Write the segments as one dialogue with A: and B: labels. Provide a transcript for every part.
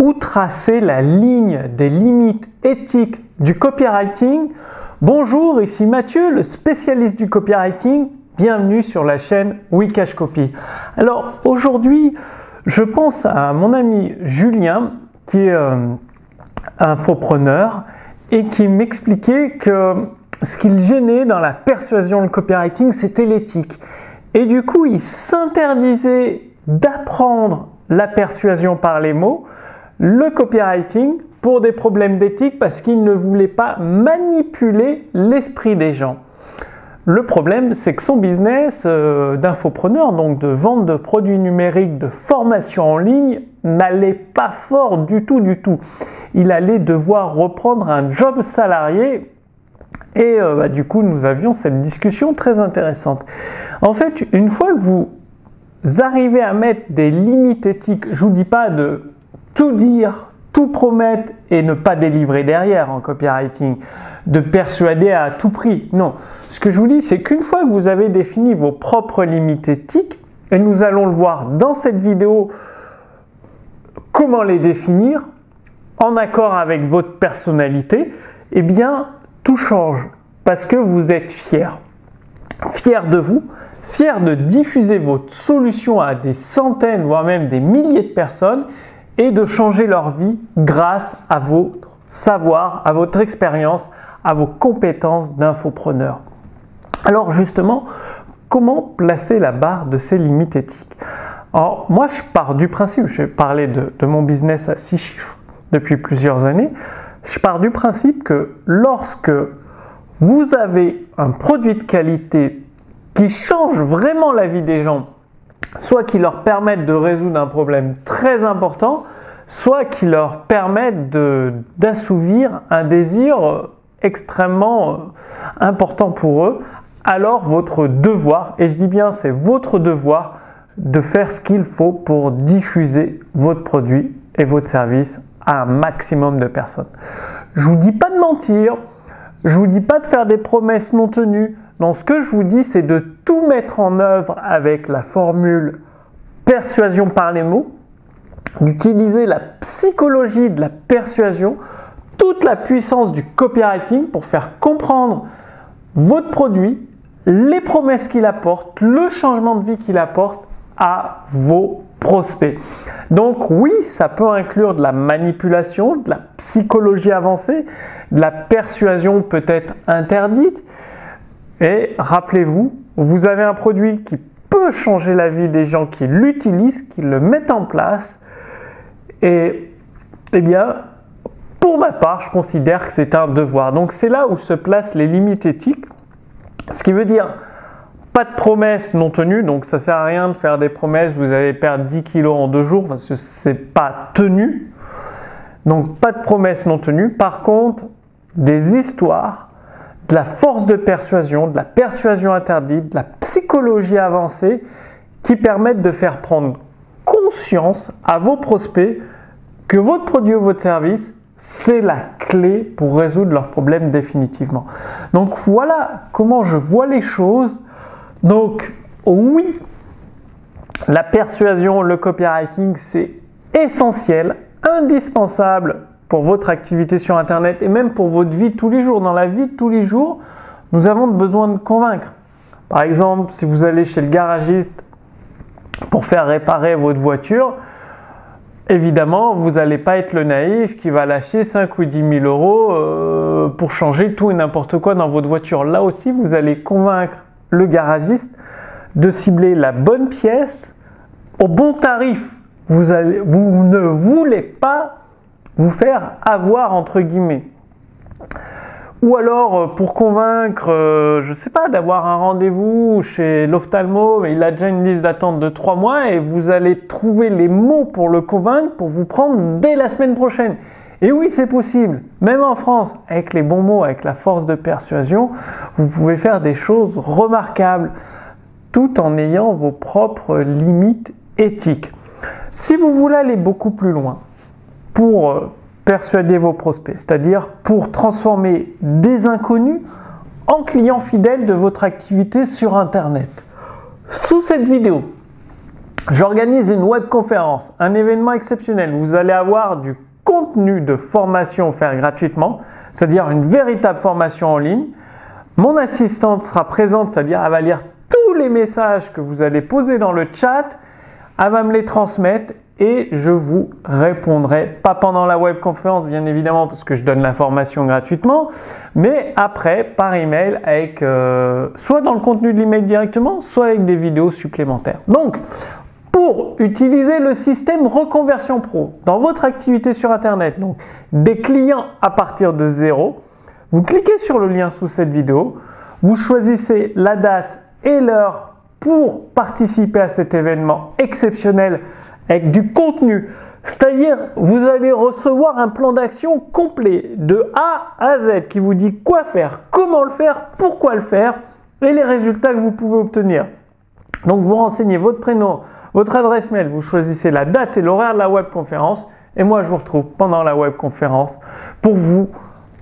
A: où tracer la ligne des limites éthiques du copywriting. Bonjour, ici Mathieu, le spécialiste du copywriting. Bienvenue sur la chaîne Wikash Copy. Alors aujourd'hui, je pense à mon ami Julien qui est euh, infopreneur et qui m'expliquait que ce qu'il gênait dans la persuasion, le copywriting, c'était l'éthique. Et du coup, il s'interdisait d'apprendre la persuasion par les mots, le copywriting, pour des problèmes d'éthique parce qu'il ne voulait pas manipuler l'esprit des gens. Le problème, c'est que son business euh, d'infopreneur, donc de vente de produits numériques, de formation en ligne, n'allait pas fort du tout, du tout. Il allait devoir reprendre un job salarié et euh, bah, du coup, nous avions cette discussion très intéressante. En fait, une fois que vous arrivez à mettre des limites éthiques, je vous dis pas de tout dire, tout promettre et ne pas délivrer derrière en copywriting, de persuader à tout prix. Non, ce que je vous dis, c'est qu'une fois que vous avez défini vos propres limites éthiques, et nous allons le voir dans cette vidéo, comment les définir en accord avec votre personnalité, eh bien, tout change parce que vous êtes fier. Fier de vous, fier de diffuser votre solution à des centaines, voire même des milliers de personnes et de changer leur vie grâce à votre savoir, à votre expérience, à vos compétences d'infopreneur. Alors justement, comment placer la barre de ces limites éthiques? Alors moi je pars du principe, je vais parler de, mon business à six chiffres depuis plusieurs années, je pars du principe que lorsque vous avez un produit de qualité qui change vraiment la vie des gens, soit qui leur permettent de résoudre un problème très important, soit qui leur permettent d'assouvir un désir extrêmement euh, important pour eux, alors votre devoir, et je dis bien c'est votre devoir, de faire ce qu'il faut pour diffuser votre produit et votre service à un maximum de personnes. Je vous dis pas de mentir, je vous dis pas de faire des promesses non tenues. Non, ce que je vous dis, c'est de tout mettre en œuvre avec la formule persuasion par les mots, d'utiliser la psychologie de la persuasion, toute la puissance du copywriting pour faire comprendre votre produit, les promesses qu'il apporte, le changement de vie qu'il apporte à vos prospect. Donc oui, ça peut inclure de la manipulation, de la psychologie avancée, de la persuasion peut-être interdite. Et rappelez-vous, vous avez un produit qui peut changer la vie des gens qui l'utilisent, qui le mettent en place. Et eh bien, pour ma part, je considère que c'est un devoir. Donc c'est là où se placent les limites éthiques. Ce qui veut dire pas de promesses non tenues, donc ça sert à rien de faire des promesses, vous allez perdre 10 kilos en deux jours parce que c'est pas tenu. Donc pas de promesses non tenues. Par contre, des histoires, de la force de persuasion, de la persuasion interdite, de la psychologie avancée qui permettent de faire prendre conscience à vos prospects que votre produit ou votre service, c'est la clé pour résoudre leurs problèmes définitivement. Donc voilà comment je vois les choses donc oui, la persuasion, le copywriting, c'est essentiel, indispensable pour votre activité sur Internet et même pour votre vie tous les jours. Dans la vie tous les jours, nous avons besoin de convaincre. Par exemple, si vous allez chez le garagiste pour faire réparer votre voiture, évidemment, vous n'allez pas être le naïf qui va lâcher 5 ou 10 000 euros euh, pour changer tout et n'importe quoi dans votre voiture. Là aussi, vous allez convaincre le garagiste de cibler la bonne pièce au bon tarif. Vous, vous ne voulez pas vous faire avoir entre guillemets. Ou alors euh, pour convaincre, euh, je sais pas, d'avoir un rendez-vous chez l'ophtalmo, il a déjà une liste d'attente de 3 mois et vous allez trouver les mots pour le convaincre pour vous prendre dès la semaine prochaine. Et oui, c'est possible. Même en France, avec les bons mots, avec la force de persuasion, vous pouvez faire des choses remarquables tout en ayant vos propres limites éthiques. Si vous voulez aller beaucoup plus loin pour euh, persuader vos prospects, c'est-à-dire pour transformer des inconnus en clients fidèles de votre activité sur Internet, sous cette vidéo, J'organise une webconférence, un événement exceptionnel. Vous allez avoir du contenu de formation offert gratuitement, c'est-à-dire une véritable formation en ligne. Mon assistante sera présente, c'est-à-dire elle va lire tous les messages que vous allez poser dans le chat, elle va me les transmettre et je vous répondrai, pas pendant la webconférence bien évidemment parce que je donne l'information gratuitement, mais après par email avec euh, soit dans le contenu de l'email directement, soit avec des vidéos supplémentaires. Donc pour utiliser le système Reconversion Pro dans votre activité sur Internet, donc des clients à partir de zéro, vous cliquez sur le lien sous cette vidéo, vous choisissez la date et l'heure pour participer à cet événement exceptionnel avec du contenu. C'est-à-dire, vous allez recevoir un plan d'action complet de A à Z qui vous dit quoi faire, comment le faire, pourquoi le faire et les résultats que vous pouvez obtenir. Donc, vous renseignez votre prénom, votre adresse mail, vous choisissez la date et l'horaire de la webconférence et moi je vous retrouve pendant la webconférence pour vous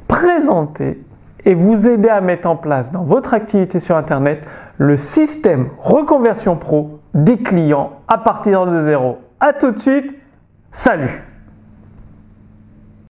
A: présenter et vous aider à mettre en place dans votre activité sur Internet le système reconversion pro des clients à partir de zéro. A tout de suite, salut